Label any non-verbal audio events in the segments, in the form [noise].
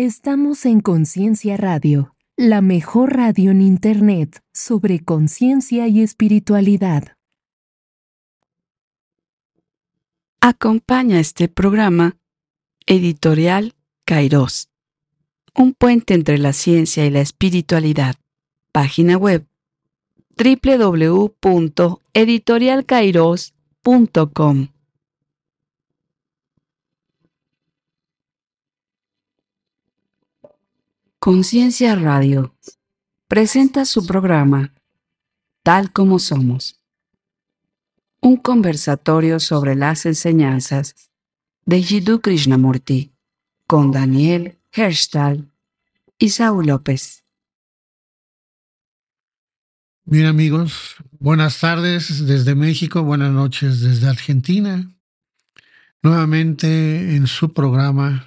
Estamos en Conciencia Radio, la mejor radio en Internet sobre conciencia y espiritualidad. Acompaña este programa Editorial Kairos, un puente entre la ciencia y la espiritualidad. Página web www.editorialkairos.com Conciencia Radio presenta su programa Tal como somos. Un conversatorio sobre las enseñanzas de Jiddu Krishnamurti con Daniel Herschtal y Saúl López. Bien amigos, buenas tardes desde México, buenas noches desde Argentina. Nuevamente en su programa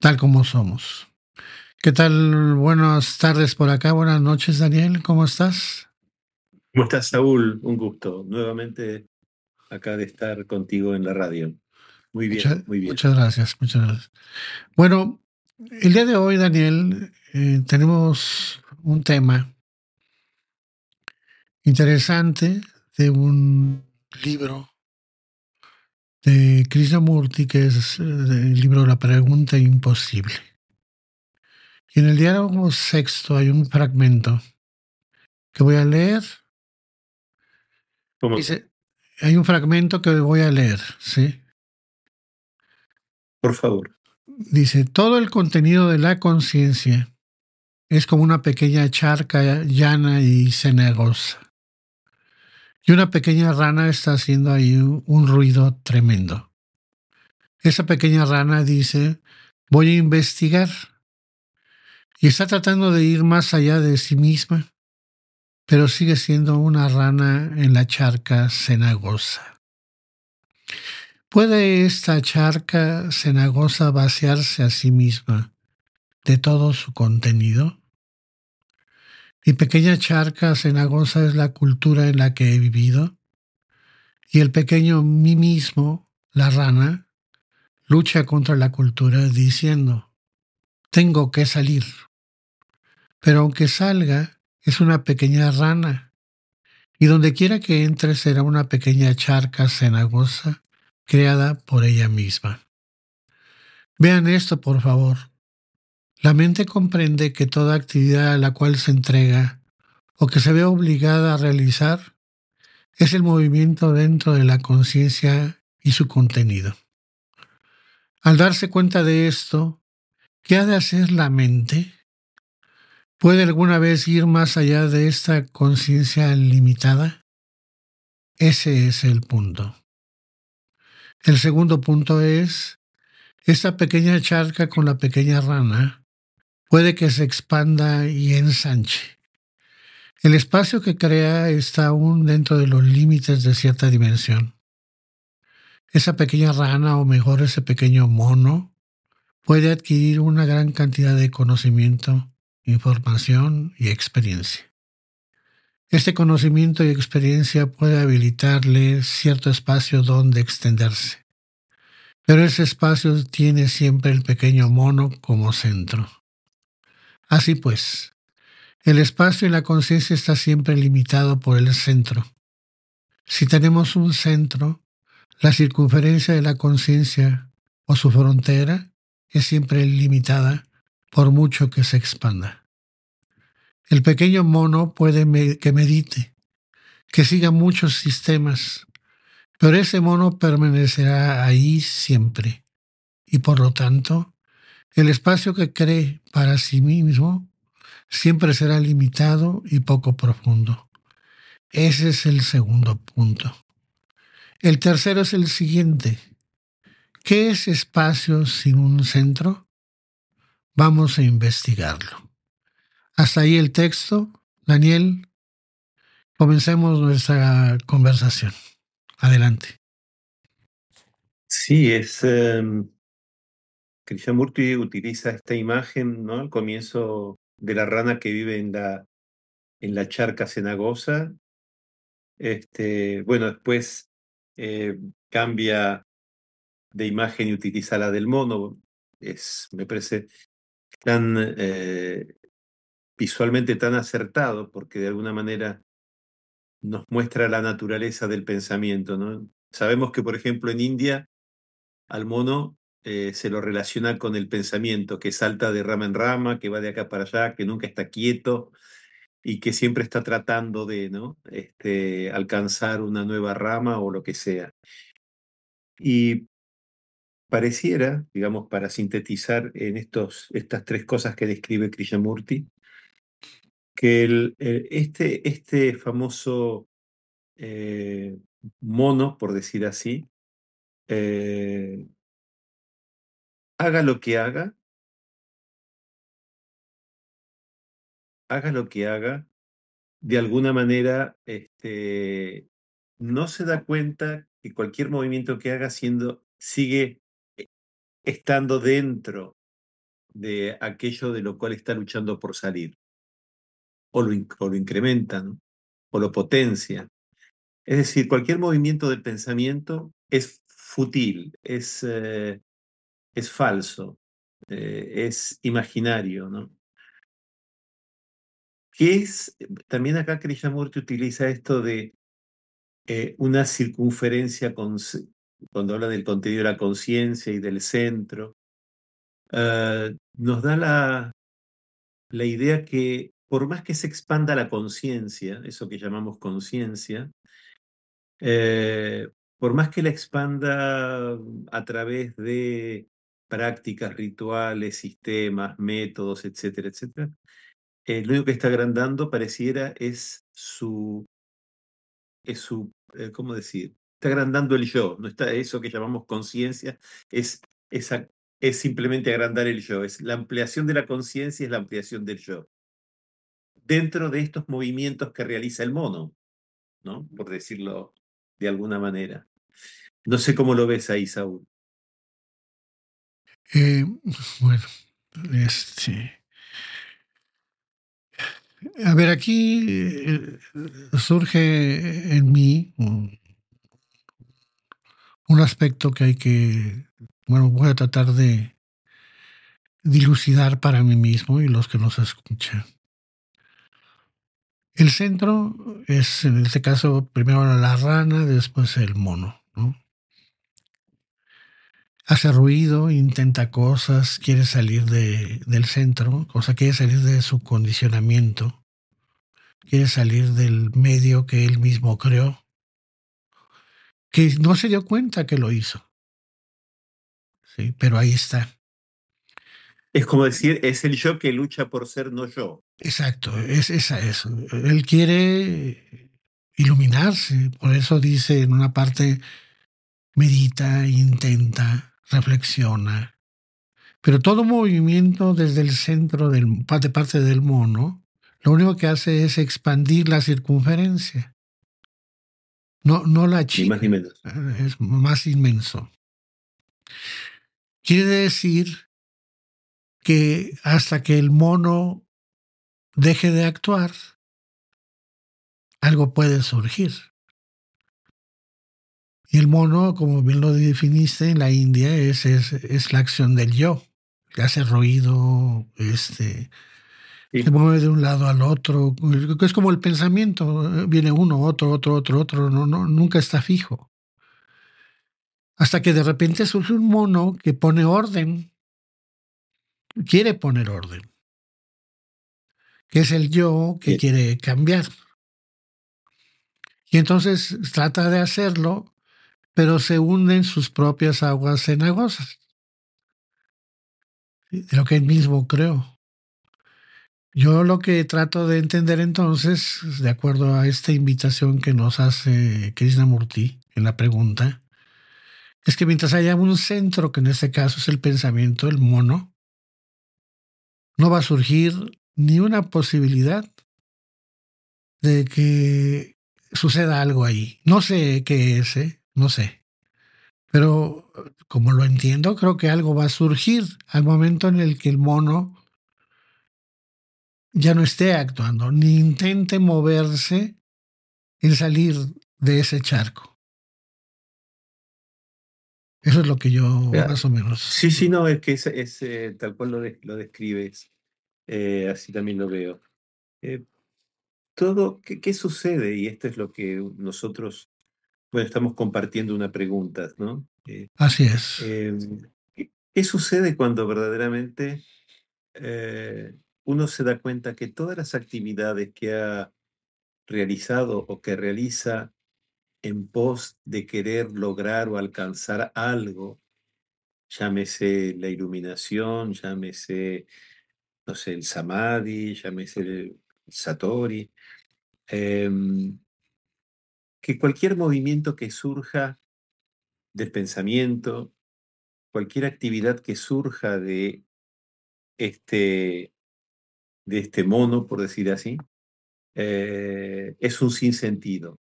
Tal como somos. ¿Qué tal? Buenas tardes por acá, buenas noches Daniel, ¿cómo estás? ¿Cómo estás Saúl? Un gusto nuevamente acá de estar contigo en la radio. Muy bien, muchas, muy bien. Muchas gracias, muchas gracias. Bueno, el día de hoy Daniel eh, tenemos un tema interesante de un libro de Krishnamurti que es eh, el libro La pregunta imposible. Y en el diálogo sexto hay un fragmento que voy a leer. ¿Cómo? Dice, hay un fragmento que voy a leer, ¿sí? Por favor. Dice, todo el contenido de la conciencia es como una pequeña charca llana y cenagosa. Y una pequeña rana está haciendo ahí un ruido tremendo. Esa pequeña rana dice, voy a investigar y está tratando de ir más allá de sí misma, pero sigue siendo una rana en la charca cenagosa. ¿Puede esta charca cenagosa vaciarse a sí misma de todo su contenido? Mi pequeña charca cenagosa es la cultura en la que he vivido, y el pequeño mí mismo, la rana, lucha contra la cultura diciendo, tengo que salir. Pero aunque salga, es una pequeña rana, y donde quiera que entre será una pequeña charca cenagosa creada por ella misma. Vean esto, por favor. La mente comprende que toda actividad a la cual se entrega o que se ve obligada a realizar es el movimiento dentro de la conciencia y su contenido. Al darse cuenta de esto, ¿qué ha de hacer la mente? ¿Puede alguna vez ir más allá de esta conciencia limitada? Ese es el punto. El segundo punto es, esta pequeña charca con la pequeña rana puede que se expanda y ensanche. El espacio que crea está aún dentro de los límites de cierta dimensión. Esa pequeña rana, o mejor ese pequeño mono, puede adquirir una gran cantidad de conocimiento información y experiencia. Este conocimiento y experiencia puede habilitarle cierto espacio donde extenderse, pero ese espacio tiene siempre el pequeño mono como centro. Así pues, el espacio y la conciencia está siempre limitado por el centro. Si tenemos un centro, la circunferencia de la conciencia o su frontera es siempre limitada por mucho que se expanda. El pequeño mono puede que medite, que siga muchos sistemas, pero ese mono permanecerá ahí siempre, y por lo tanto, el espacio que cree para sí mismo siempre será limitado y poco profundo. Ese es el segundo punto. El tercero es el siguiente. ¿Qué es espacio sin un centro? Vamos a investigarlo. Hasta ahí el texto. Daniel, comencemos nuestra conversación. Adelante. Sí, es. Eh, Krishnamurti utiliza esta imagen, ¿no? Al comienzo de la rana que vive en la, en la charca cenagosa. Este, bueno, después eh, cambia de imagen y utiliza la del mono. Es, me parece tan eh, visualmente tan acertado, porque de alguna manera nos muestra la naturaleza del pensamiento. Sabemos que, por ejemplo, en India al mono eh, se lo relaciona con el pensamiento, que salta de rama en rama, que va de acá para allá, que nunca está quieto y que siempre está tratando de ¿no? este, alcanzar una nueva rama o lo que sea. Y pareciera, digamos, para sintetizar en estos, estas tres cosas que describe Krishnamurti, que el, este, este famoso eh, mono, por decir así, eh, haga lo que haga, haga lo que haga, de alguna manera este, no se da cuenta que cualquier movimiento que haga siendo, sigue eh, estando dentro de aquello de lo cual está luchando por salir. O lo, lo incrementa, o lo potencia. Es decir, cualquier movimiento del pensamiento es fútil, es, eh, es falso, eh, es imaginario, ¿no? ¿Qué es? También acá Krishnamurti utiliza esto de eh, una circunferencia cuando habla del contenido de la conciencia y del centro. Nos da la, la idea que por más que se expanda la conciencia, eso que llamamos conciencia, eh, por más que la expanda a través de prácticas, rituales, sistemas, métodos, etcétera, etcétera, lo único que está agrandando pareciera es su, es su, eh, ¿cómo decir? Está agrandando el yo, no está eso que llamamos conciencia, es, esa, es simplemente agrandar el yo, es la ampliación de la conciencia, es la ampliación del yo. Dentro de estos movimientos que realiza el mono, ¿no? Por decirlo de alguna manera. No sé cómo lo ves ahí, Saúl. Eh, [laughs] bueno, este. A ver, aquí eh, surge en mí un, un, aspecto que hay que, bueno, voy a tratar de dilucidar para mí mismo y los que nos escuchan. El centro es, en este caso, primero la rana, después el mono, ¿no? Hace ruido, intenta cosas, quiere salir de, del centro, o sea, quiere salir de su condicionamiento, quiere salir del medio que él mismo creó, que no se dio cuenta que lo hizo. Sí, pero ahí está. Es como decir, es el yo que lucha por ser no yo. Exacto, es, es eso. Él quiere iluminarse, por eso dice en una parte, medita, intenta, reflexiona. Pero todo movimiento desde el centro del, de parte del mono, lo único que hace es expandir la circunferencia. No, no la chica. Más. Es más inmenso. Quiere decir que hasta que el mono deje de actuar, algo puede surgir. Y el mono, como bien lo definiste en la India, es, es, es la acción del yo, que hace ruido, este, sí. se mueve de un lado al otro. Es como el pensamiento, viene uno, otro, otro, otro, otro, no, no, nunca está fijo. Hasta que de repente surge un mono que pone orden, quiere poner orden, que es el yo que sí. quiere cambiar. Y entonces trata de hacerlo, pero se hunde en sus propias aguas cenagosas, de lo que él mismo creó. Yo lo que trato de entender entonces, de acuerdo a esta invitación que nos hace Krishnamurti en la pregunta, es que mientras haya un centro, que en este caso es el pensamiento, el mono, no va a surgir ni una posibilidad de que suceda algo ahí. No sé qué es, ¿eh? no sé. Pero como lo entiendo, creo que algo va a surgir al momento en el que el mono ya no esté actuando, ni intente moverse en salir de ese charco. Eso es lo que yo más o menos. Sí, sí, no, es que es, es eh, tal cual lo, lo describes. Eh, así también lo veo. Eh, todo, ¿qué, ¿qué, sucede? Y esto es lo que nosotros, bueno, estamos compartiendo una pregunta, ¿no? así es. ¿qué, ¿qué, sucede cuando verdaderamente uno se da cuenta que todas las actividades que ha realizado o que realiza en pos de querer lograr o alcanzar algo, llámese la iluminación, llámese, no sé, el samadhi, llámese el satori, em, que cualquier movimiento que surja del pensamiento, cualquier actividad que surja de este, de este mono, por decir así, eh, es un sinsentido.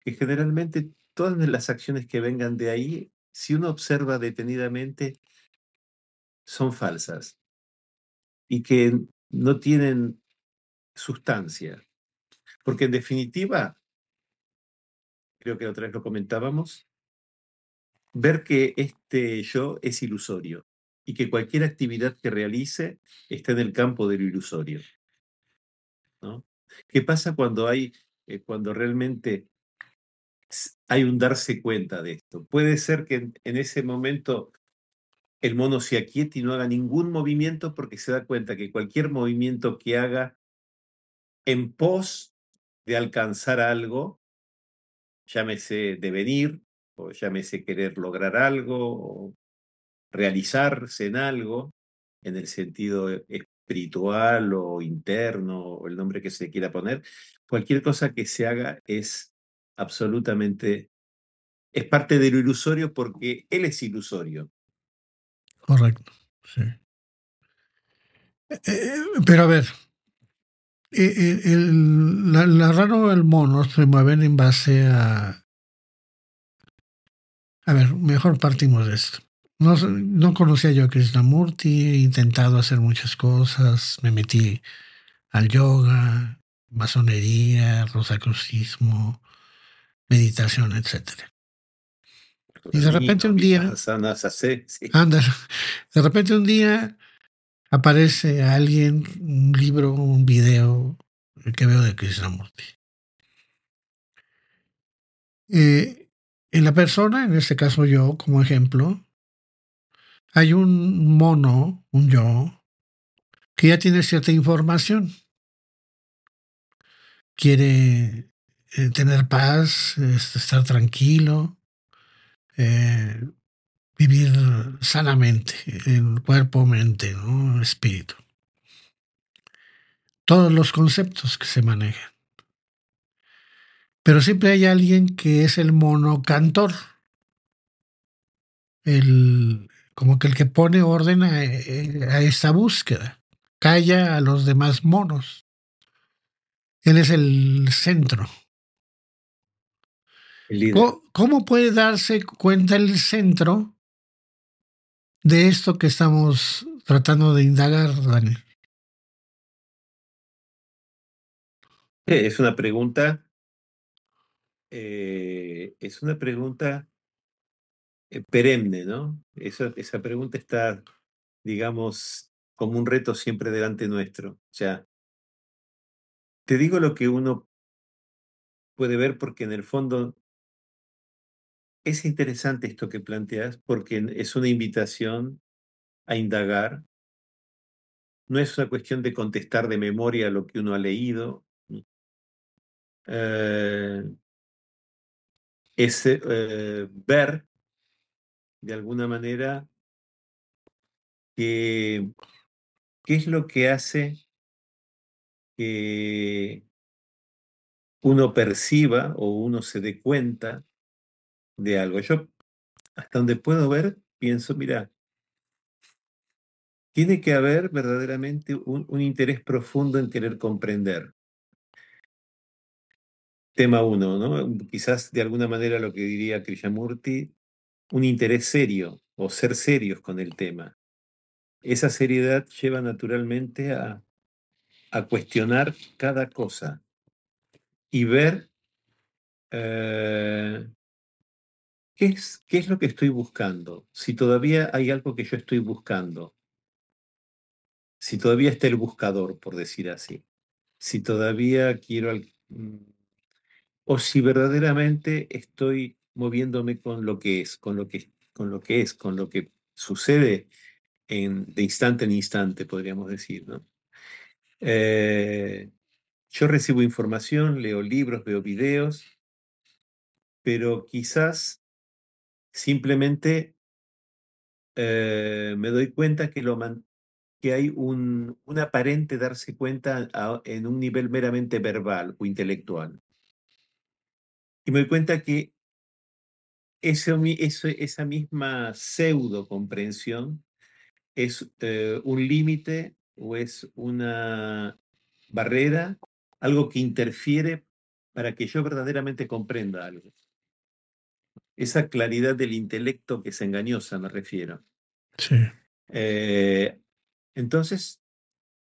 Que generalmente todas las acciones que vengan de ahí, si uno observa detenidamente, son falsas y que no tienen sustancia. Porque en definitiva, creo que otra vez lo comentábamos, ver que este yo es ilusorio y que cualquier actividad que realice está en el campo de lo ilusorio. ¿no? ¿Qué pasa cuando hay, eh, cuando realmente hay un darse cuenta de esto? Puede ser que en, ese momento el mono se aquiete y no haga ningún movimiento porque se da cuenta que cualquier movimiento que haga en pos de alcanzar algo, llámese devenir, o llámese querer lograr algo, o realizarse en algo, en el sentido espiritual o interno, o el nombre que se quiera poner, cualquier cosa que se haga es absolutamente, es parte de lo ilusorio porque él es ilusorio. Correcto, sí. Eh, eh, pero a ver, eh, el, la, la el mono se mueven en base a... A ver, mejor partimos de esto. No, no conocía yo a Krishnamurti, he intentado hacer muchas cosas, me metí al yoga, masonería, rosacrucismo, meditación, etc. Y de repente un día, anda, de repente un día aparece alguien, un libro, un video que veo de Krishnamurti. Eh, en la persona, en este caso yo como ejemplo, hay un mono, un yo, que ya tiene cierta información. Quiere eh, tener paz, estar tranquilo, eh, vivir sanamente en cuerpo, mente, ¿no? espíritu. Todos los conceptos que se manejan. Pero siempre hay alguien que es el mono cantor, el, como que el que pone orden a, a esta búsqueda, calla a los demás monos. Él es el centro. ¿Cómo, ¿Cómo puede darse cuenta el centro de esto que estamos tratando de indagar, Daniel? Es una pregunta, eh, es una pregunta eh, perenne, ¿no? Esa, esa pregunta está, digamos, como un reto siempre delante nuestro. O sea, te digo lo que uno puede ver porque en el fondo es interesante esto que planteas porque es una invitación a indagar. No es una cuestión de contestar de memoria lo que uno ha leído. Eh, es eh, ver de alguna manera, qué es lo que hace que uno perciba o uno se dé cuenta de algo. Yo, hasta donde puedo ver, pienso, mira, tiene que haber verdaderamente un, un interés profundo en querer comprender. Tema uno, ¿no? Quizás de alguna manera lo que diría Krishnamurti, un interés serio o ser serios con el tema. Esa seriedad lleva naturalmente a, a cuestionar cada cosa y ver eh, ¿qué es, ¿qué es lo que estoy buscando? Si todavía hay algo que yo estoy buscando, si todavía está el buscador, por decir así, si todavía quiero, mm, o si verdaderamente estoy moviéndome con lo que es, con lo que, con lo que es, con lo que sucede en, de instante en instante, podríamos decir. Eh, yo recibo información, leo libros, veo videos, pero quizás simplemente eh, me doy cuenta que, que hay un, aparente darse cuenta en un nivel meramente verbal o intelectual. Y me doy cuenta que ese, esa misma pseudo comprensión es eh, un límite o es una barrera, algo que interfiere para que yo verdaderamente comprenda algo. Esa claridad del intelecto que es engañosa, me refiero. Sí. Eh, entonces,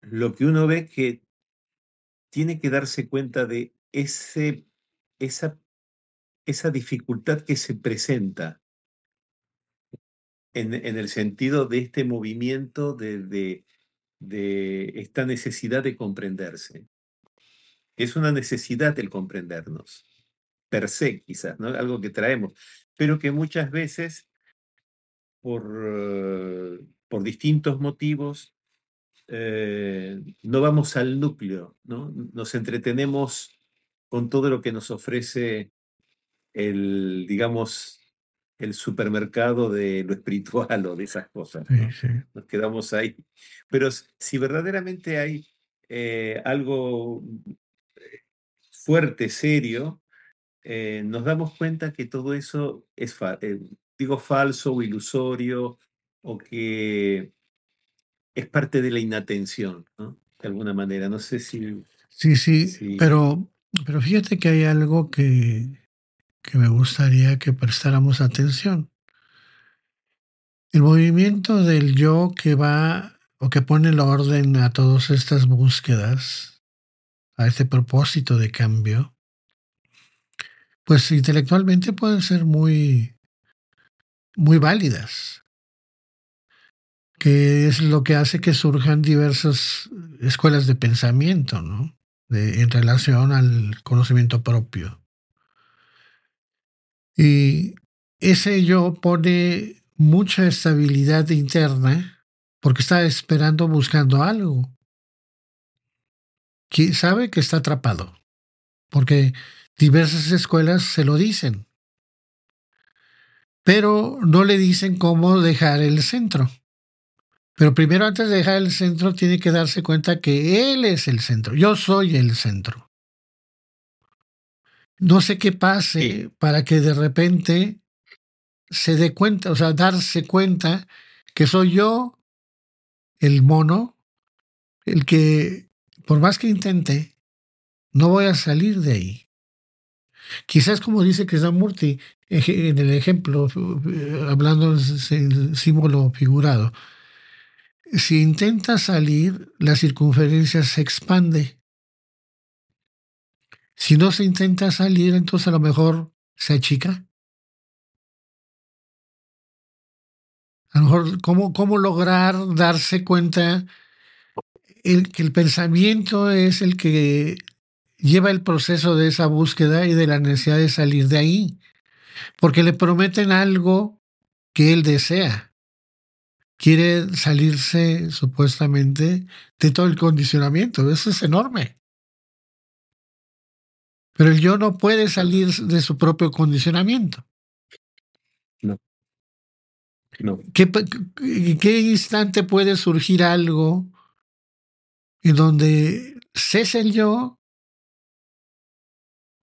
lo que uno ve es que tiene que darse cuenta de ese, esa, esa dificultad que se presenta en, en, el sentido de este movimiento de, de, de esta necesidad de comprenderse. Es una necesidad el comprendernos, per se quizás, ¿no? algo que traemos, pero que muchas veces, por, eh, por distintos motivos, eh, no vamos al núcleo, ¿no? nos entretenemos con todo lo que nos ofrece el, digamos, el supermercado de lo espiritual o de esas cosas. Nos quedamos ahí. Pero si verdaderamente hay eh, algo fuerte, serio, eh, nos damos cuenta que todo eso es, eh, digo, falso o ilusorio o que es parte de la inatención, ¿no? De alguna manera. No sé si... Sí, sí, Pero, pero fíjate que hay algo que, que me gustaría que prestáramos atención. El movimiento del yo que va o que pone el orden a todas estas búsquedas, a este propósito de cambio, pues intelectualmente pueden ser muy, muy válidas, que es lo que hace que surjan diversas escuelas de pensamiento, ¿no? En relación al conocimiento propio. Y ese yo pone mucha estabilidad interna porque está esperando, buscando algo. Sabe que está atrapado, porque diversas escuelas se lo dicen, pero no le dicen cómo dejar el centro. Pero primero antes de dejar el centro tiene que darse cuenta que él es el centro, yo soy el centro. No sé qué pase para que de repente se dé cuenta, o sea, darse cuenta que soy yo, el mono, el que, por más que intente, no voy a salir de ahí. Quizás como dice Krishnamurti en el ejemplo, eh, hablando del símbolo figurado, si intenta salir, la circunferencia se expande. Si no se intenta salir, entonces a lo mejor se achica. A lo mejor, ¿cómo, cómo lograr darse cuenta el, que el pensamiento es el que lleva el proceso de esa búsqueda y de la necesidad de salir de ahí? Porque le prometen algo que él desea. Quiere salirse supuestamente de todo el condicionamiento. Eso es enorme. Pero el yo no puede salir de su propio condicionamiento. No. No. ¿Qué, ¿En qué instante puede surgir algo en donde cese el yo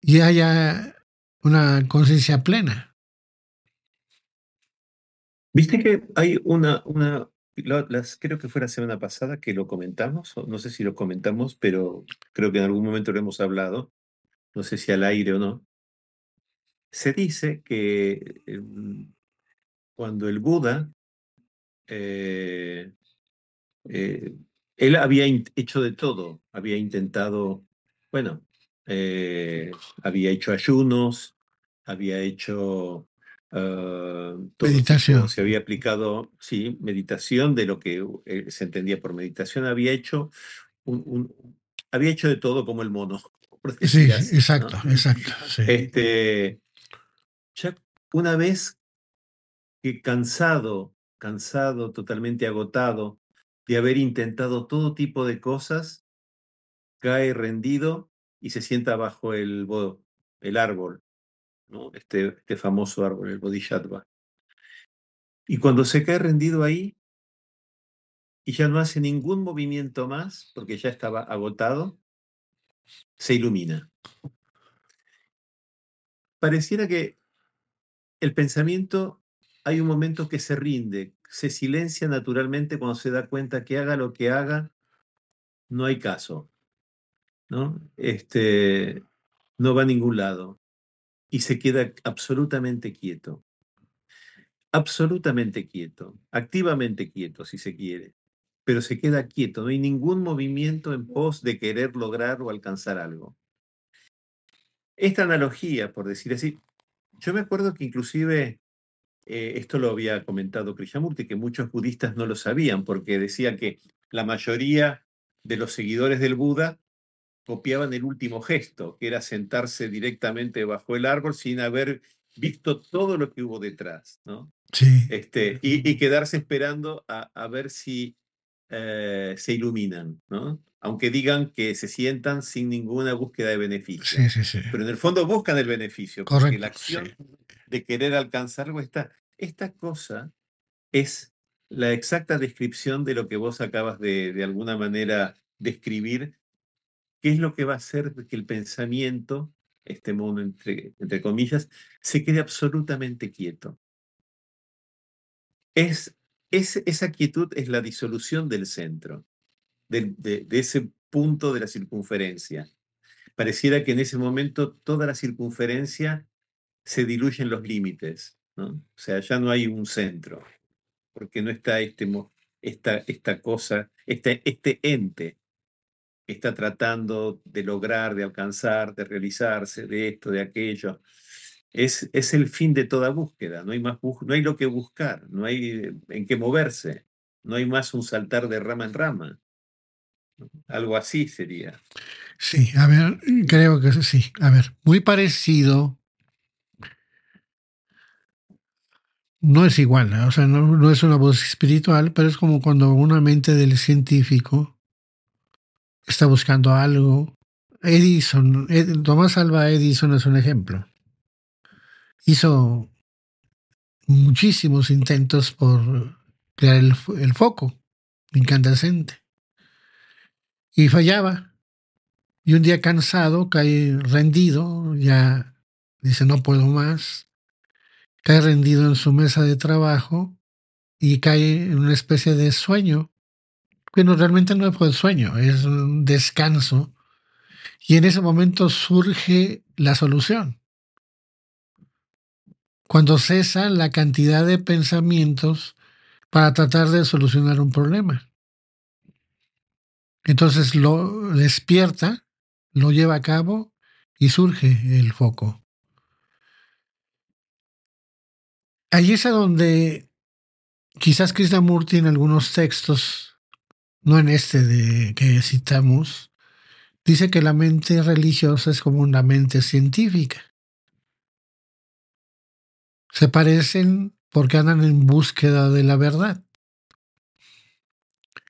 y haya una conciencia plena? Viste que hay una, una las, creo que fue la semana pasada que lo comentamos, no sé si lo comentamos, pero creo que en algún momento lo hemos hablado, no sé si al aire o no, se dice que em, cuando el Buda, eh, eh, él había hecho de todo, había intentado, bueno, eh, había hecho ayunos, había hecho ah, meditación. se había aplicado, sí, meditación de lo que eh, se entendía por meditación. Había hecho, un, había hecho de todo como el mono. [laughs] Sí, exacto, exacto. Este, ya una vez que cansado, cansado, totalmente agotado de haber intentado todo tipo de cosas, cae rendido y se sienta bajo el, el árbol, este, este famoso árbol, el Bodhisattva. Y cuando se cae rendido ahí y ya no hace ningún movimiento más, porque ya estaba agotado, se ilumina. Pareciera que el pensamiento hay un momento que se rinde, se silencia naturalmente cuando se da cuenta que haga lo que haga, no hay caso. ¿No? Este, no va a ningún lado y se queda absolutamente quieto. Absolutamente quieto, activamente quieto si se quiere, pero se queda quieto, no hay ningún movimiento en pos de querer lograr o alcanzar algo. Esta analogía, por decir así, yo me acuerdo que inclusive eh, esto lo había comentado Krishnamurti, que muchos budistas no lo sabían, porque decía que la mayoría de los seguidores del Buda copiaban el último gesto, que era sentarse directamente bajo el árbol sin haber visto todo lo que hubo detrás, ¿no? Sí. Este, y, quedarse esperando a, ver si eh, se iluminan, ¿no? Aunque digan que se sientan sin ninguna búsqueda de beneficio. Sí, sí, sí. Pero en el fondo buscan el beneficio, Correcto, porque la acción de querer alcanzar algo está. Esta cosa es la exacta descripción de lo que vos acabas de, de alguna manera describir ¿Qué es lo que va a hacer que el pensamiento, este mono entre, comillas, se quede absolutamente quieto? Es, esa quietud es la disolución del centro, de, ese punto de la circunferencia. Pareciera que en ese momento toda la circunferencia se diluye en los límites. O sea, ya no hay un centro, porque no está este, esta, esta cosa, este, este ente está tratando de lograr, de alcanzar, de realizarse, de esto, de aquello. Es, es el fin de toda búsqueda, no hay, más no hay lo que buscar, no hay en qué moverse, no hay más un saltar de rama en rama. Algo así sería. Sí, a ver, creo que sí. A ver, muy parecido. No es igual, o sea, no, no es una voz espiritual, pero es como cuando una mente del científico está buscando algo. Edison, Tomás Alba Edison es un ejemplo. Hizo muchísimos intentos por crear el, el foco incandescente y fallaba. Y un día cansado, cae rendido, ya dice no puedo más, cae rendido en su mesa de trabajo y cae en una especie de sueño bueno, realmente no fue sueño, es un descanso. Y en ese momento surge la solución. Cuando cesa la cantidad de pensamientos para tratar de solucionar un problema. Entonces lo despierta, lo lleva a cabo y surge el foco. Allí es a donde quizás Krishnamurti en algunos textos no en este de que citamos, dice que la mente religiosa es como una mente científica. Se parecen porque andan en búsqueda de la verdad.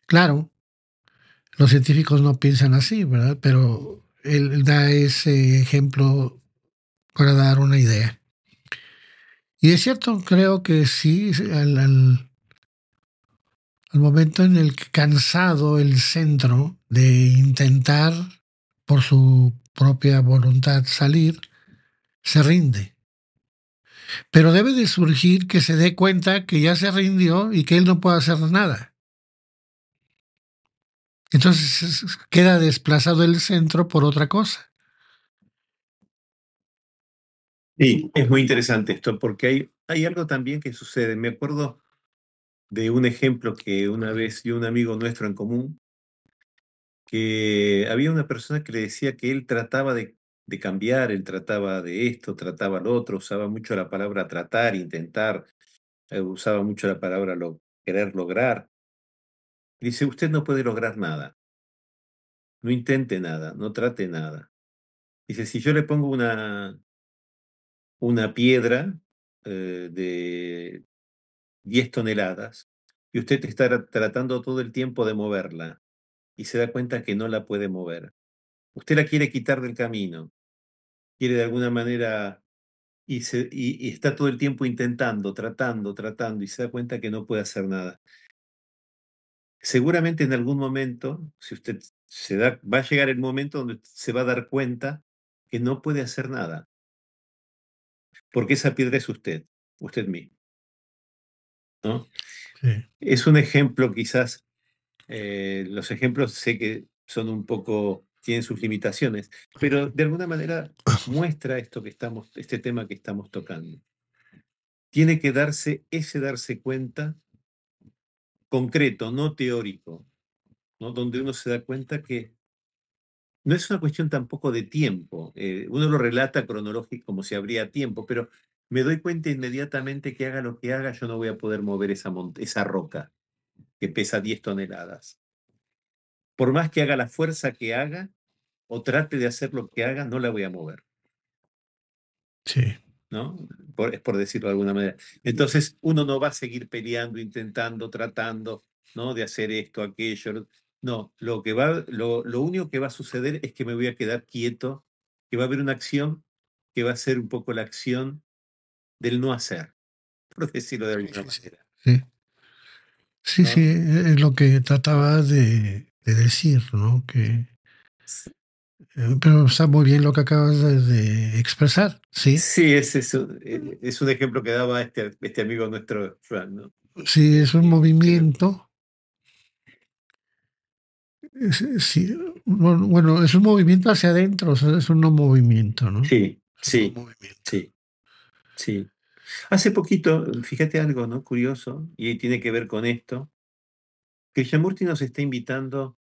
Claro, los científicos no piensan así, ¿verdad? Pero él da ese ejemplo para dar una idea. Y es cierto, creo que sí, al, al momento en el que cansado el centro de intentar por su propia voluntad salir, se rinde. Pero debe de surgir que se dé cuenta que ya se rindió y que él no puede hacer nada. Entonces queda desplazado el centro por otra cosa. Sí, es muy interesante esto, porque hay, hay algo también que sucede. Me acuerdo de un ejemplo que una vez dio un amigo nuestro en común, que había una persona que le decía que él trataba de, de cambiar, él trataba de esto, trataba lo otro, usaba mucho la palabra tratar, intentar, eh, usaba mucho la palabra querer lograr. Dice, usted no puede lograr nada. No intente nada, no trate nada. Dice, si yo le pongo una, una piedra eh, de 10 toneladas y usted está tratando todo el tiempo de moverla y se da cuenta que no la puede mover. Usted la quiere quitar del camino, quiere de alguna manera y, se, y, está todo el tiempo intentando, tratando, tratando y se da cuenta que no puede hacer nada. Seguramente en algún momento, si usted se da, va a llegar el momento donde se va a dar cuenta que no puede hacer nada. Porque esa piedra es usted, usted mismo. ¿No? Es un ejemplo, quizás, eh, los ejemplos sé que son un poco tienen sus limitaciones, pero de alguna manera [coughs] muestra esto que estamos, este tema que estamos tocando. Tiene que darse ese darse cuenta concreto, no teórico, ¿no? donde uno se da cuenta que no es una cuestión tampoco de tiempo. Eh, uno lo relata cronológico como si habría tiempo, pero me doy cuenta inmediatamente que haga lo que haga, yo no voy a poder mover esa, esa roca que pesa 10 toneladas por más que haga la fuerza que haga o trate de hacer lo que haga, no la voy a mover. Sí. ¿No? es por decirlo de alguna manera. Entonces, uno no va a seguir peleando, intentando, tratando, ¿no? De hacer esto, aquello. No, lo, que va, lo, lo único que va a suceder es que me voy a quedar quieto, que va a haber una acción que va a ser un poco la acción del no hacer, por decirlo de alguna manera. Sí, sí, sí es lo que trataba de, de decir, ¿no? Que, eh, pero está muy bien lo que acabas de, expresar, ¿sí? Sí, es, es, eh, es, un ejemplo que daba este, este amigo nuestro, ¿no? Sí, es un movimiento. sí, bueno, es un movimiento hacia adentro, es un no movimiento, ¿no? Sí, sí, sí, sí. Hace poquito, fíjate algo, ¿no? Curioso, y tiene que ver con esto. Krishnamurti nos está invitando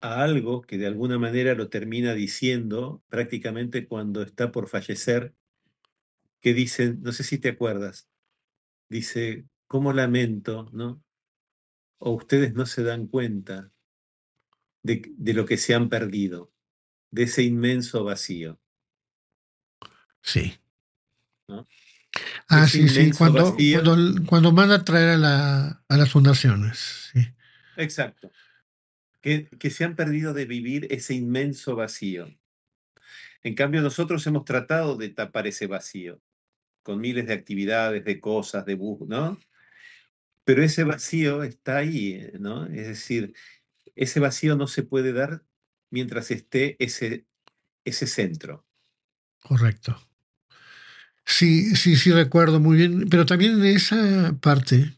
a algo que de alguna manera lo termina diciendo prácticamente cuando está por fallecer, que dice, no sé si te acuerdas, dice, ¿cómo lamento, no? O ustedes no se dan cuenta de, lo que se han perdido, de ese inmenso vacío. Sí. Ah, sí, sí, cuando, cuando, manda a traer a, la, a las fundaciones. Sí. Exacto. Que, que se han perdido de vivir ese inmenso vacío. En cambio, nosotros hemos tratado de tapar ese vacío con miles de actividades, de cosas, de bus, ¿no? Pero ese vacío está ahí, ¿no? Es decir, ese vacío no se puede dar mientras esté ese, ese centro. Correcto. Sí, sí, sí, recuerdo muy bien. Pero también en esa parte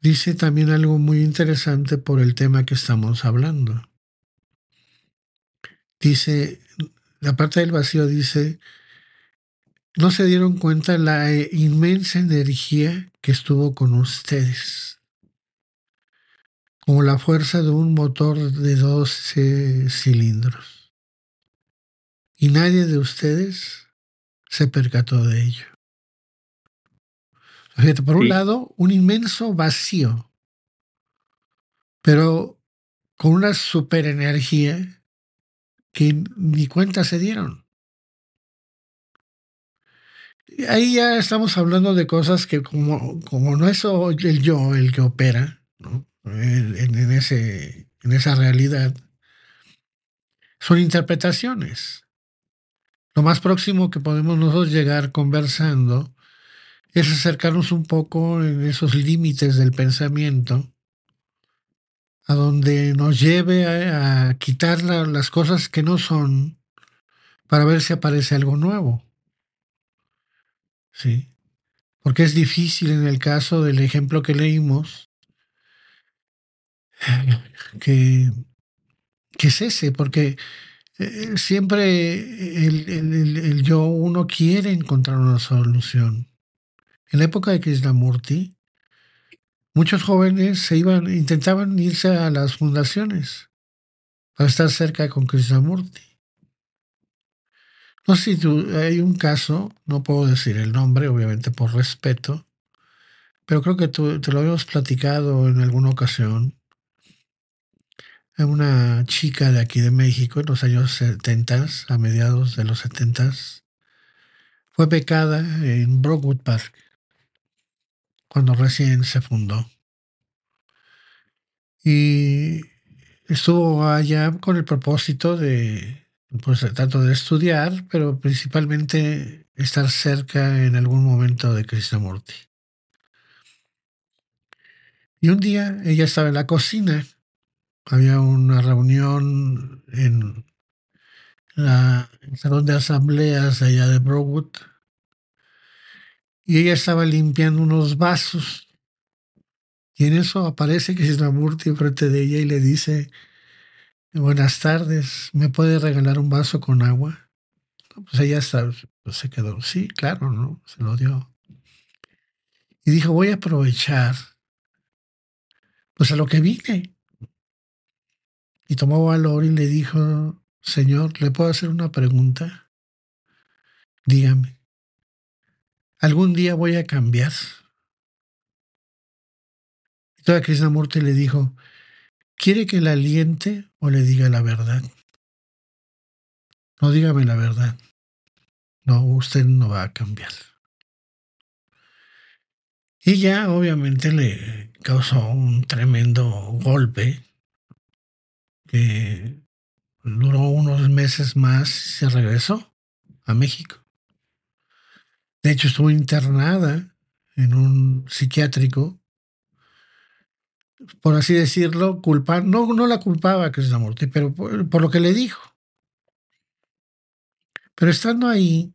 dice también algo muy interesante por el tema que estamos hablando. Dice, la parte del vacío dice, no se dieron cuenta la inmensa energía que estuvo con ustedes, como la fuerza de un motor de 12 cilindros. Y nadie de ustedes se percató de ello por un lado, un inmenso vacío, pero con una superenergía que ni cuenta se dieron. Ahí ya estamos hablando de cosas que como, como no es el yo el que opera en, ese, en esa realidad, son interpretaciones. Lo más próximo que podemos nosotros llegar conversando es acercarnos un poco en esos límites del pensamiento a donde nos lleve a, quitar las cosas que no son para ver si aparece algo nuevo. Sí. Porque es difícil en el caso del ejemplo que leímos que, que ese, porque eh, siempre el, el yo uno quiere encontrar una solución. En la época de Krishnamurti, muchos jóvenes se iban, intentaban irse a las fundaciones para estar cerca con Krishnamurti. No sé si tú, hay un caso, no puedo decir el nombre, obviamente por respeto, pero creo que tú, te lo habíamos platicado en alguna ocasión. Una chica de aquí de México en los años 70, a mediados de los 70, fue becada en Brookwood Park cuando recién se fundó. Y estuvo allá con el propósito de, pues, tanto de estudiar, pero principalmente estar cerca en algún momento de Krishnamurti. Y un día ella estaba en la cocina, había una reunión en el salón de asambleas allá de Brookwood, y ella estaba limpiando unos vasos. Y en eso aparece Krishnamurti enfrente de ella y le dice, buenas tardes, ¿me puede regalar un vaso con agua? Pues ella se quedó, sí, claro, ¿no? Se lo dio. Y dijo, voy a aprovechar, pues a lo que vine. Y tomó valor y le dijo, Señor, ¿le puedo hacer una pregunta? Dígame. ¿Algún día voy a cambiar? Y toda Krishnamurti le dijo, ¿quiere que la aliente o le diga la verdad? No dígame la verdad. No, usted no va a cambiar. Y ya obviamente le causó un tremendo golpe que duró unos meses más y se regresó a México. De hecho, estuvo internada en un psiquiátrico, por así decirlo, culpa, no, no la culpaba a Krishnamurti, pero por, por lo que le dijo. Pero estando ahí,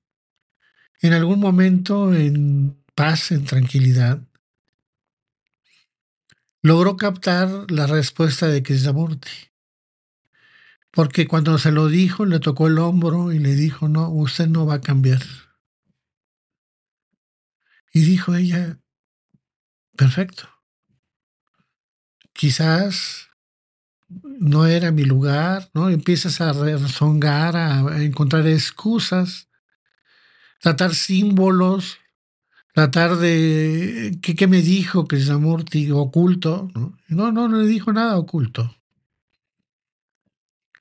en algún momento, en paz, en tranquilidad, logró captar la respuesta de Krishnamurti. Porque cuando se lo dijo, le tocó el hombro y le dijo, no, usted no va a cambiar. Y dijo ella, perfecto. Quizás no era mi lugar, ¿no? Empiezas a rezongar, a encontrar excusas, tratar símbolos, tratar de qué, qué me dijo Krishnamurti oculto. No, no, no le dijo nada oculto.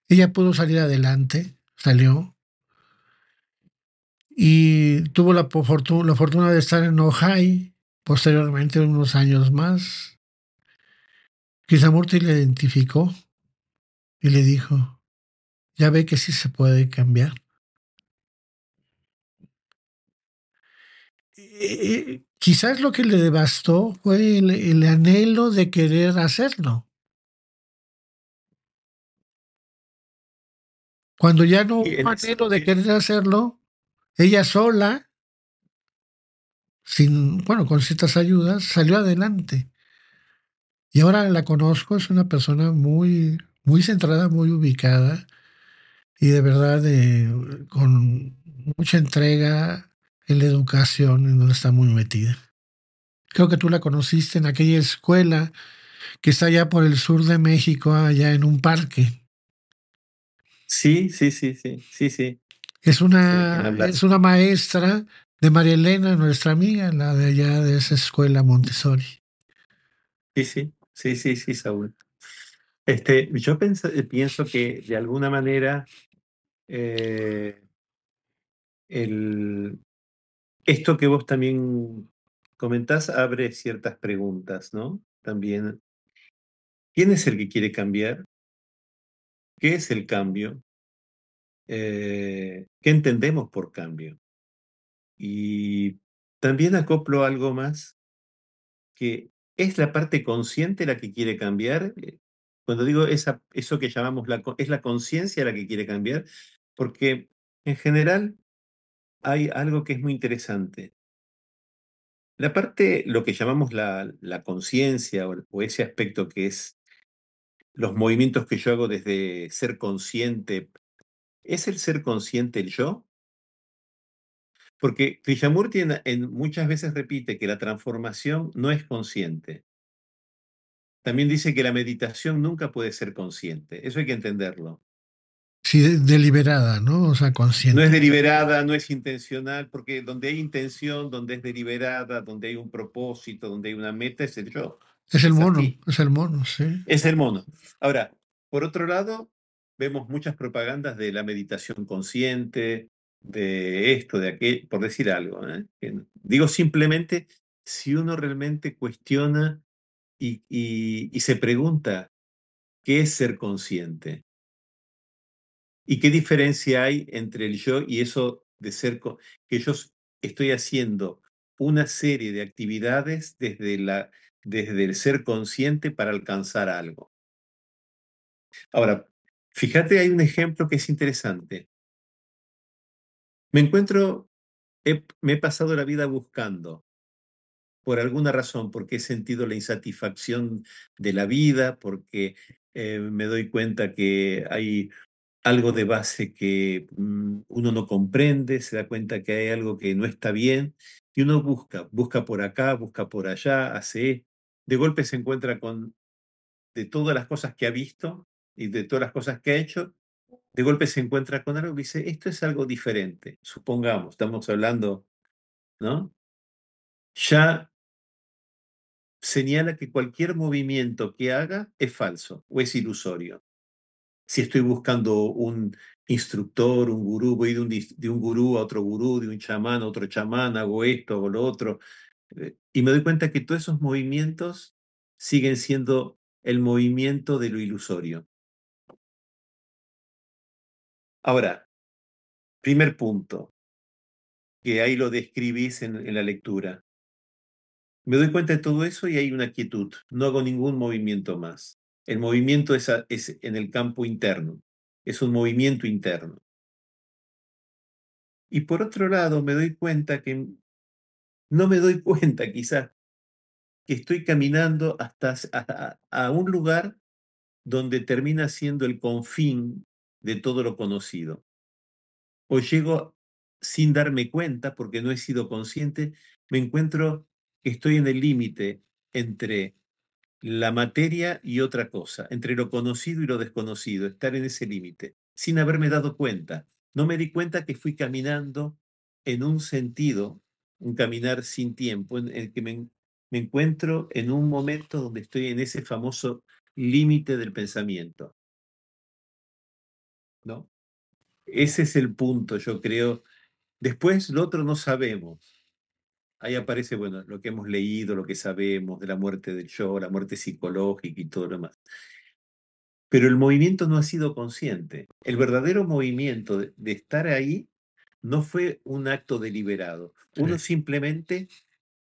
Ella pudo salir adelante, salió, y tuvo la fortuna, la fortuna de estar en Ojai, posteriormente unos años más. Krishnamurti le identificó y le dijo, ya ve que sí se puede cambiar. Quizás lo que le devastó fue el, el anhelo de querer hacerlo. Cuando ya no hubo anhelo de querer hacerlo, ella sola, sin, bueno, con ciertas ayudas, salió adelante. Y ahora la conozco, es una persona muy, muy centrada, muy ubicada y de verdad con mucha entrega en la educación, en donde está muy metida. Creo que tú la conociste en aquella escuela que está allá por el sur de México, allá en un parque. Sí, sí, sí, sí, sí, sí. Es una, es una maestra de María Elena, nuestra amiga, la de allá de esa escuela Montessori. Sí, sí, sí, sí, sí, Saúl. Este, yo pienso, pienso que de alguna manera eh, el, esto que vos también comentás abre ciertas preguntas, ¿no? También, ¿quién es el que quiere cambiar? ¿Qué es el cambio? Eh, ¿Qué entendemos por cambio? Y también acoplo algo más, que es la parte consciente la que quiere cambiar. Eh, cuando digo esa, eso que llamamos la, es la conciencia la que quiere cambiar, porque en general hay algo que es muy interesante. La parte, lo que llamamos la, la conciencia o, o ese aspecto que es los movimientos que yo hago desde ser consciente ¿Es el ser consciente el yo? Porque Krishnamurti en, muchas veces repite que la transformación no es consciente. También dice que la meditación nunca puede ser consciente. Eso hay que entenderlo. Sí, deliberada, ¿no? O sea, consciente. No es deliberada, no es intencional, porque donde hay intención, donde es deliberada, donde hay un propósito, donde hay una meta, es el yo. Es el mono, es el mono, sí. Es el mono. Ahora, por otro lado, vemos muchas propagandas de la meditación consciente, de esto, de aquello, por decir algo. ¿eh? Digo simplemente, si uno realmente cuestiona y se pregunta, ¿qué es ser consciente? ¿Y qué diferencia hay entre el yo y eso de ser que yo estoy haciendo una serie de actividades desde, la, desde el ser consciente para alcanzar algo? Ahora, fíjate, hay un ejemplo que es interesante. Me encuentro, me he pasado la vida buscando, por alguna razón, porque he sentido la insatisfacción de la vida, porque eh, me doy cuenta que hay algo de base que mm, uno no comprende, se da cuenta que hay algo que no está bien y uno busca, busca por acá, busca por allá, hace, de golpe se encuentra con, de todas las cosas que ha visto y de todas las cosas que ha hecho, de golpe se encuentra con algo y dice, esto es algo diferente, supongamos, estamos hablando, ¿no? Ya señala que cualquier movimiento que haga es falso o es ilusorio si estoy buscando un instructor, un gurú, voy de un, de un gurú a otro gurú, de un chamán a otro chamán, hago esto, hago lo otro. Eh, y me doy cuenta que todos esos movimientos siguen siendo el movimiento de lo ilusorio. Ahora, primer punto, que ahí lo describís en, la lectura. Me doy cuenta de todo eso y hay una quietud. No hago ningún movimiento más. El movimiento es, en el campo interno, es un movimiento interno. Y por otro lado, me doy cuenta que no me doy [laughs] cuenta quizás que estoy caminando hasta a, un lugar donde termina siendo el confín de todo lo conocido. O llego sin darme cuenta, porque no he sido consciente, me encuentro que estoy en el límite entre la materia y otra cosa, entre lo conocido y lo desconocido, estar en ese límite, sin haberme dado cuenta. No me di cuenta que fui caminando en un sentido, un caminar sin tiempo, en el que me, encuentro en un momento donde estoy en ese famoso límite del pensamiento. ¿No? Ese es el punto, yo creo. Después, lo otro no sabemos ahí aparece, bueno, lo que hemos leído, lo que sabemos de la muerte del yo, la muerte psicológica y todo lo demás. Pero el movimiento no ha sido consciente. El verdadero movimiento de, estar ahí no fue un acto deliberado. Uno simplemente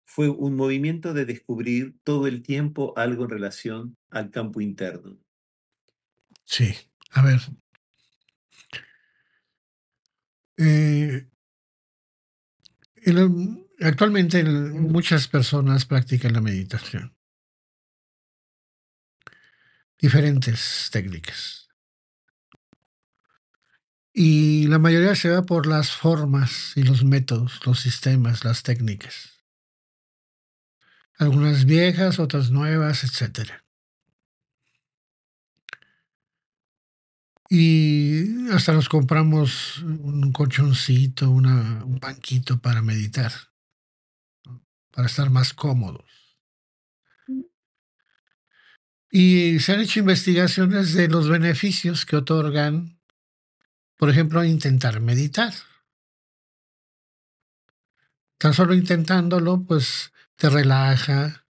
fue un movimiento de descubrir todo el tiempo algo en relación al campo interno. Sí, a ver. Eh, Actualmente muchas personas practican la meditación. Diferentes técnicas. Y la mayoría se va por las formas y los métodos, los sistemas, las técnicas. Algunas viejas, otras nuevas, etc. Y hasta nos compramos un colchoncito, un banquito para meditar para estar más cómodos. Y se han hecho investigaciones de los beneficios que otorgan, por ejemplo, intentar meditar. Tan solo intentándolo, pues te relaja,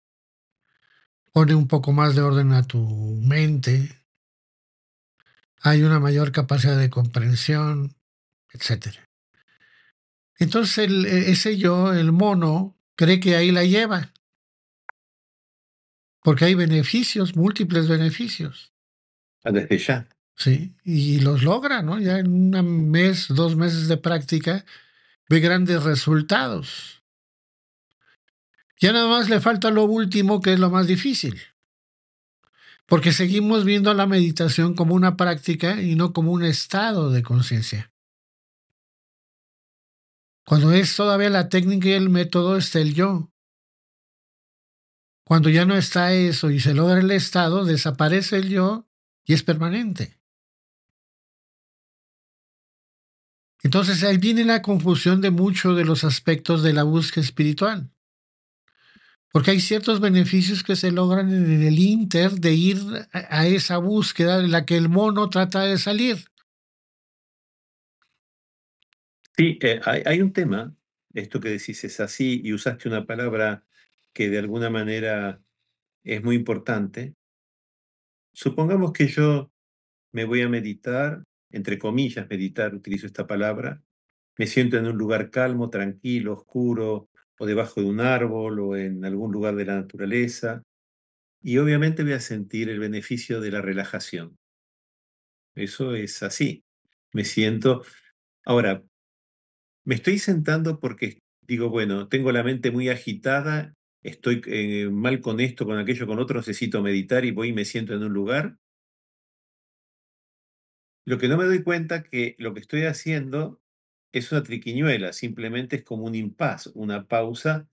pone un poco más de orden a tu mente, hay una mayor capacidad de comprensión, etc. Entonces ese yo, el mono, cree que ahí la lleva. Porque hay beneficios, múltiples beneficios. Ah, desde ya. Sí, y los logra, ¿no? Ya en un mes, dos meses de práctica, ve grandes resultados. Ya nada más le falta lo último, que es lo más difícil. Porque seguimos viendo la meditación como una práctica y no como un estado de conciencia. Cuando es todavía la técnica y el método, está el yo. Cuando ya no está eso y se logra el estado, desaparece el yo y es permanente. Entonces ahí viene la confusión de muchos de los aspectos de la búsqueda espiritual. Porque hay ciertos beneficios que se logran en el inter de ir a esa búsqueda en la que el mono trata de salir. Sí, eh, hay, un tema, esto que decís es así, y usaste una palabra que de alguna manera es muy importante. Supongamos que yo me voy a meditar, entre comillas, meditar, utilizo esta palabra, me siento en un lugar calmo, tranquilo, oscuro, o debajo de un árbol, o en algún lugar de la naturaleza, y obviamente voy a sentir el beneficio de la relajación. Eso es así. Me siento... Ahora, me estoy sentando porque digo, bueno, tengo la mente muy agitada, estoy eh, mal con esto, con aquello, con otro, necesito meditar y voy y me siento en un lugar. Lo que no me doy cuenta que lo que estoy haciendo es una triquiñuela, simplemente es como un impas, una pausa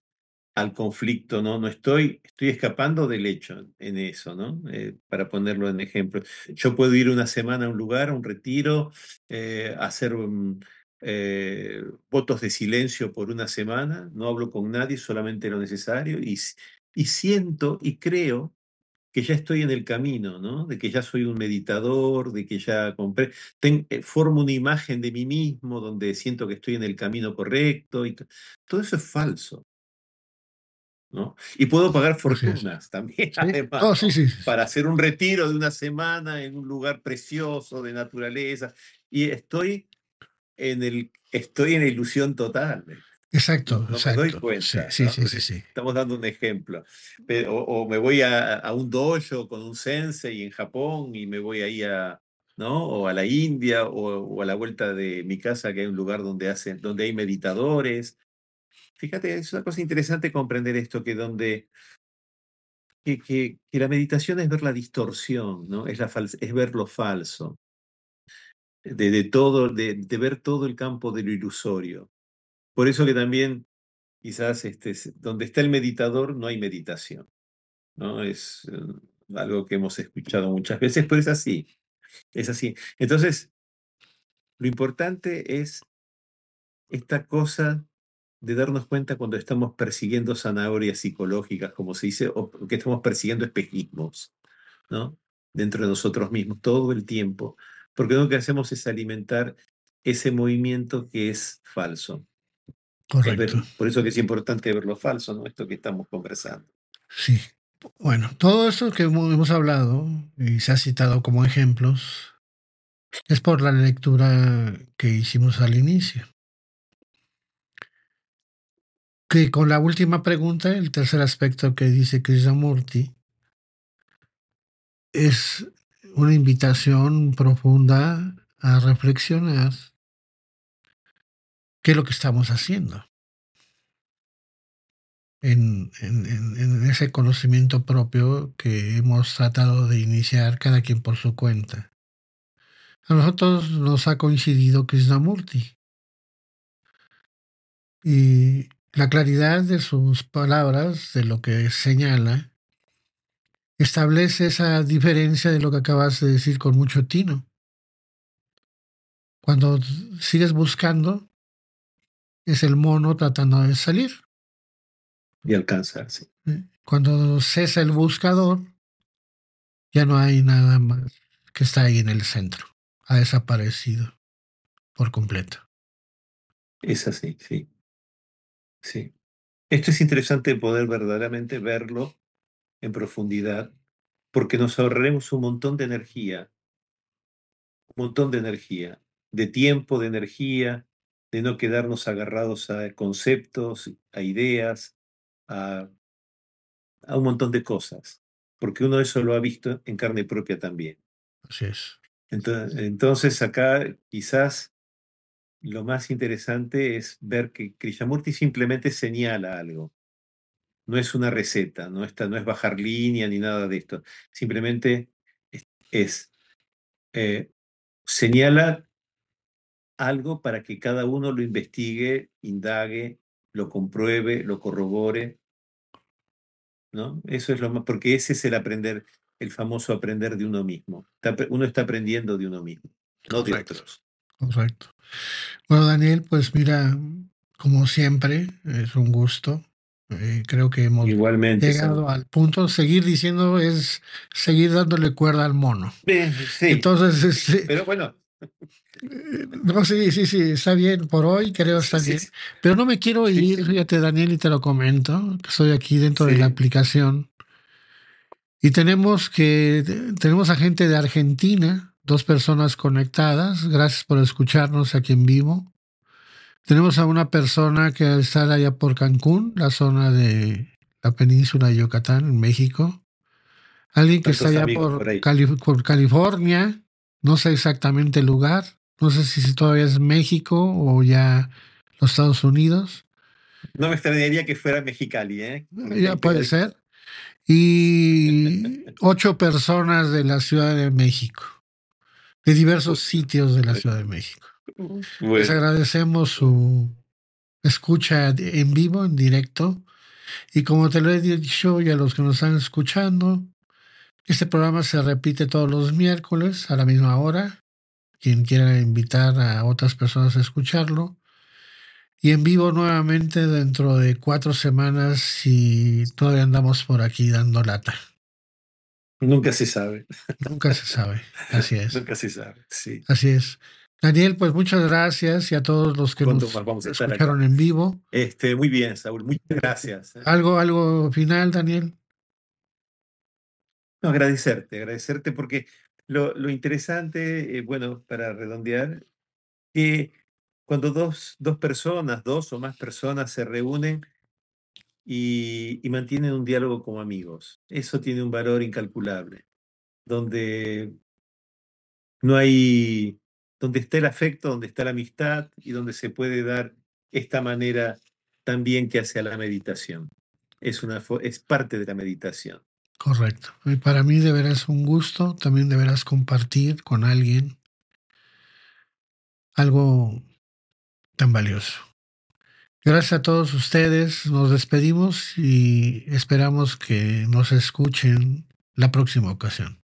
al conflicto, ¿no? No estoy, estoy escapando del hecho en eso, ¿no? Eh, para ponerlo en ejemplo. Yo puedo ir una semana a un lugar, a un retiro, eh, hacer eh, votos de silencio por una semana, no hablo con nadie, solamente lo necesario, y, y siento y creo que ya estoy en el camino, ¿no? De que ya soy un meditador, de que ya compré, formo una imagen de mí mismo donde siento que estoy en el camino correcto, y todo eso es falso. Y puedo pagar fortunas también, [laughs] además, oh, para hacer un retiro de una semana en un lugar precioso de naturaleza. Y estoy en, el, estoy en la ilusión total. Exacto, no exacto. me doy cuenta. Sí, [laughs] sí, sí, Estamos dando un ejemplo. o, me voy a, a, un dojo con un sensei en Japón y me voy ahí a, ¿no? O a la India o, o, a la vuelta de mi casa, que hay un lugar donde, hacen, donde hay meditadores Fíjate, es una cosa interesante comprender esto, que donde que, que, la meditación es ver la distorsión, ¿no? Es, la es ver lo falso, de, de todo, de, de, ver todo el campo de lo ilusorio. Por eso que también, quizás, este, donde está el meditador no hay meditación, ¿no? Es eh, algo que hemos escuchado muchas veces, pero es así, es así. Entonces, lo importante es esta cosa de darnos cuenta cuando estamos persiguiendo zanahorias psicológicas, como se dice, o que estamos persiguiendo espejismos, ¿no? Dentro de nosotros mismos, todo el tiempo. Porque lo que hacemos es alimentar ese movimiento que es falso. Correcto. por eso que es importante ver lo falso, ¿no? Esto que estamos conversando. Sí. Bueno, todo esto que hemos hablado y se ha citado como ejemplos es por la lectura que hicimos al inicio que con la última pregunta, el tercer aspecto que dice Krishnamurti, es una invitación profunda a reflexionar qué es lo que estamos haciendo en, ese conocimiento propio que hemos tratado de iniciar cada quien por su cuenta. A nosotros nos ha coincidido Krishnamurti. Y la claridad de sus palabras, de lo que señala, establece esa diferencia de lo que acabas de decir con mucho tino. Cuando sigues buscando, es el mono tratando de salir. Y alcanzarse. Eh, cuando cesa el buscador, ya no hay nada más que está ahí en el centro. Ha desaparecido por completo. Es así, sí. Sí. Esto es interesante poder verdaderamente verlo en profundidad, porque nos ahorraremos un montón de energía, un montón de energía, de tiempo, de energía, de no quedarnos agarrados a conceptos, a ideas, a, a un montón de cosas, porque uno eso lo ha visto en carne propia también. Así es. Entonces, entonces acá quizás lo más interesante es ver que Krishnamurti simplemente señala algo. No es una receta, no, está, no es bajar línea ni nada de esto. Simplemente es, eh, señala algo para que cada uno lo investigue, indague, lo compruebe, lo corrobore. ¿no? Eso es lo más, porque ese es el aprender, el famoso aprender de uno mismo. Uno está aprendiendo de uno mismo, no de otros. Correcto. Bueno, Daniel, pues mira, como siempre, es un gusto. Eh, creo que hemos Igualmente, llegado al punto. Seguir diciendo es seguir dándole cuerda al mono. Sí, Entonces, [laughs] este, pero bueno. Eh, no, sí, sí, sí, está bien. Por hoy creo está bien. Pero no me quiero ir, fíjate, Daniel, y te lo comento, que estoy aquí dentro de la aplicación. Y tenemos que tenemos a gente de Argentina, dos personas conectadas. Gracias por escucharnos aquí en vivo. Tenemos a una persona que está allá por Cancún, la zona de la península de Yucatán, en México. Alguien que está allá por, California, no sé exactamente el lugar, no sé si todavía es México o ya los Estados Unidos. No me extrañaría que fuera Mexicali, ¿eh? Ya puede ser. Y [laughs] ocho personas de la Ciudad de México, de diversos sitios de la Ciudad de México. Les agradecemos su escucha en vivo, en directo. Y como te lo he dicho y a los que nos están escuchando, este programa se repite todos los miércoles a la misma hora. Quien quiera invitar a otras personas a escucharlo. Y en vivo nuevamente dentro de cuatro semanas y todavía andamos por aquí dando lata. Nunca se sabe. Nunca se sabe. Así es. Nunca se sabe, sí. Así es. Daniel, pues muchas gracias y a todos los que nos vamos a escucharon en vivo. Este, muy bien, Saúl, muchas gracias. ¿Algo, algo final, Daniel? No, agradecerte, agradecerte porque lo, interesante, eh, bueno, para redondear, que cuando dos, dos personas, dos o más personas se reúnen y, y mantienen un diálogo como amigos, eso tiene un valor incalculable, donde no hay donde está el afecto, donde está la amistad y donde se puede dar esta manera también que hace a la meditación. Es, una, es parte de la meditación. Correcto. Y para mí de veras un gusto, también deberás compartir con alguien algo tan valioso. Gracias a todos ustedes, nos despedimos y esperamos que nos escuchen la próxima ocasión.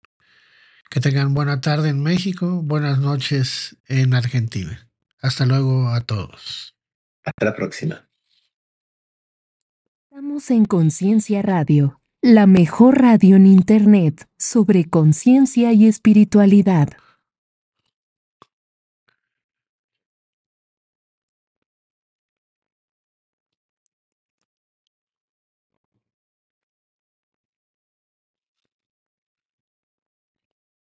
Que tengan buena tarde en México, buenas noches en Argentina. Hasta luego a todos. Hasta la próxima. Estamos en Conciencia Radio, la mejor radio en Internet sobre conciencia y espiritualidad.